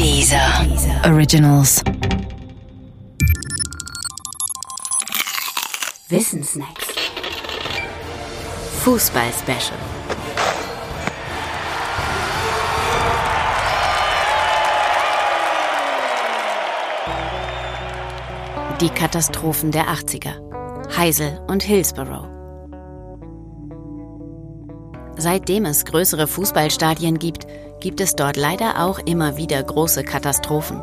Dieser Originals. Wissensnacks. Fußball-Special. Die Katastrophen der 80er. Heisel und Hillsborough. Seitdem es größere Fußballstadien gibt, gibt es dort leider auch immer wieder große Katastrophen.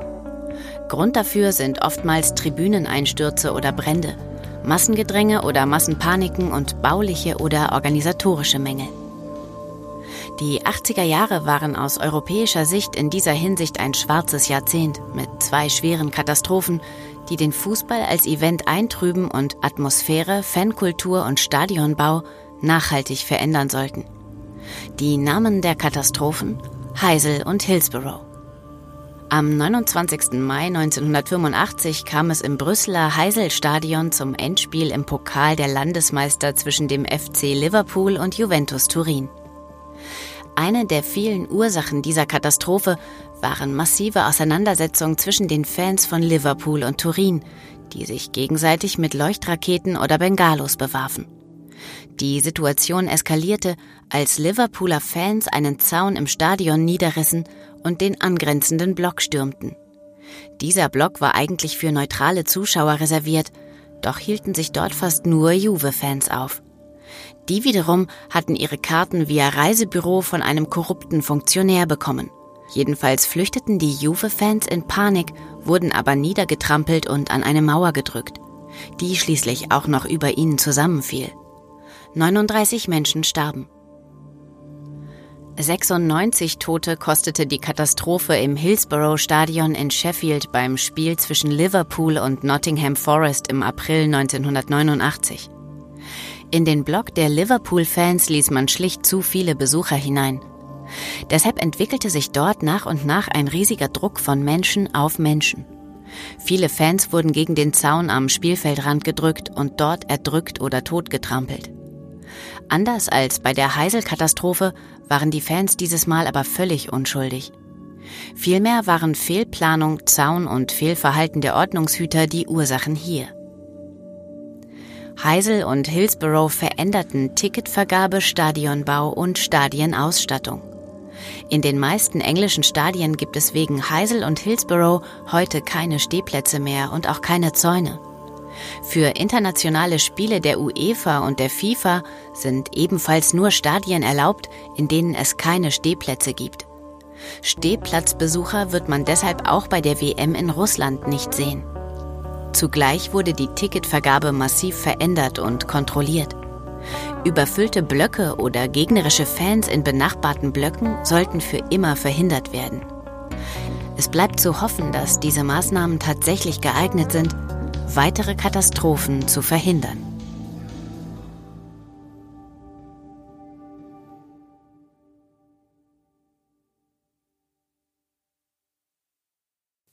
Grund dafür sind oftmals Tribüneneinstürze oder Brände, Massengedränge oder Massenpaniken und bauliche oder organisatorische Mängel. Die 80er Jahre waren aus europäischer Sicht in dieser Hinsicht ein schwarzes Jahrzehnt mit zwei schweren Katastrophen, die den Fußball als Event eintrüben und Atmosphäre, Fankultur und Stadionbau nachhaltig verändern sollten. Die Namen der Katastrophen Heisel und Hillsborough. Am 29. Mai 1985 kam es im Brüsseler Heisel-Stadion zum Endspiel im Pokal der Landesmeister zwischen dem FC Liverpool und Juventus Turin. Eine der vielen Ursachen dieser Katastrophe waren massive Auseinandersetzungen zwischen den Fans von Liverpool und Turin, die sich gegenseitig mit Leuchtraketen oder Bengalos bewarfen. Die Situation eskalierte, als Liverpooler Fans einen Zaun im Stadion niederrissen und den angrenzenden Block stürmten. Dieser Block war eigentlich für neutrale Zuschauer reserviert, doch hielten sich dort fast nur Juve-Fans auf. Die wiederum hatten ihre Karten via Reisebüro von einem korrupten Funktionär bekommen. Jedenfalls flüchteten die Juve-Fans in Panik, wurden aber niedergetrampelt und an eine Mauer gedrückt, die schließlich auch noch über ihnen zusammenfiel. 39 Menschen starben. 96 Tote kostete die Katastrophe im Hillsborough Stadion in Sheffield beim Spiel zwischen Liverpool und Nottingham Forest im April 1989. In den Block der Liverpool-Fans ließ man schlicht zu viele Besucher hinein. Deshalb entwickelte sich dort nach und nach ein riesiger Druck von Menschen auf Menschen. Viele Fans wurden gegen den Zaun am Spielfeldrand gedrückt und dort erdrückt oder totgetrampelt. Anders als bei der Heisel-Katastrophe waren die Fans dieses Mal aber völlig unschuldig. Vielmehr waren Fehlplanung, Zaun und Fehlverhalten der Ordnungshüter die Ursachen hier. Heisel und Hillsborough veränderten Ticketvergabe, Stadionbau und Stadienausstattung. In den meisten englischen Stadien gibt es wegen Heisel und Hillsborough heute keine Stehplätze mehr und auch keine Zäune. Für internationale Spiele der UEFA und der FIFA sind ebenfalls nur Stadien erlaubt, in denen es keine Stehplätze gibt. Stehplatzbesucher wird man deshalb auch bei der WM in Russland nicht sehen. Zugleich wurde die Ticketvergabe massiv verändert und kontrolliert. Überfüllte Blöcke oder gegnerische Fans in benachbarten Blöcken sollten für immer verhindert werden. Es bleibt zu hoffen, dass diese Maßnahmen tatsächlich geeignet sind, weitere Katastrophen zu verhindern.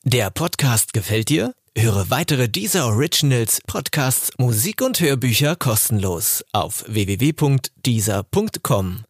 Der Podcast gefällt dir? Höre weitere dieser Originals, Podcasts, Musik und Hörbücher kostenlos auf www.dieser.com.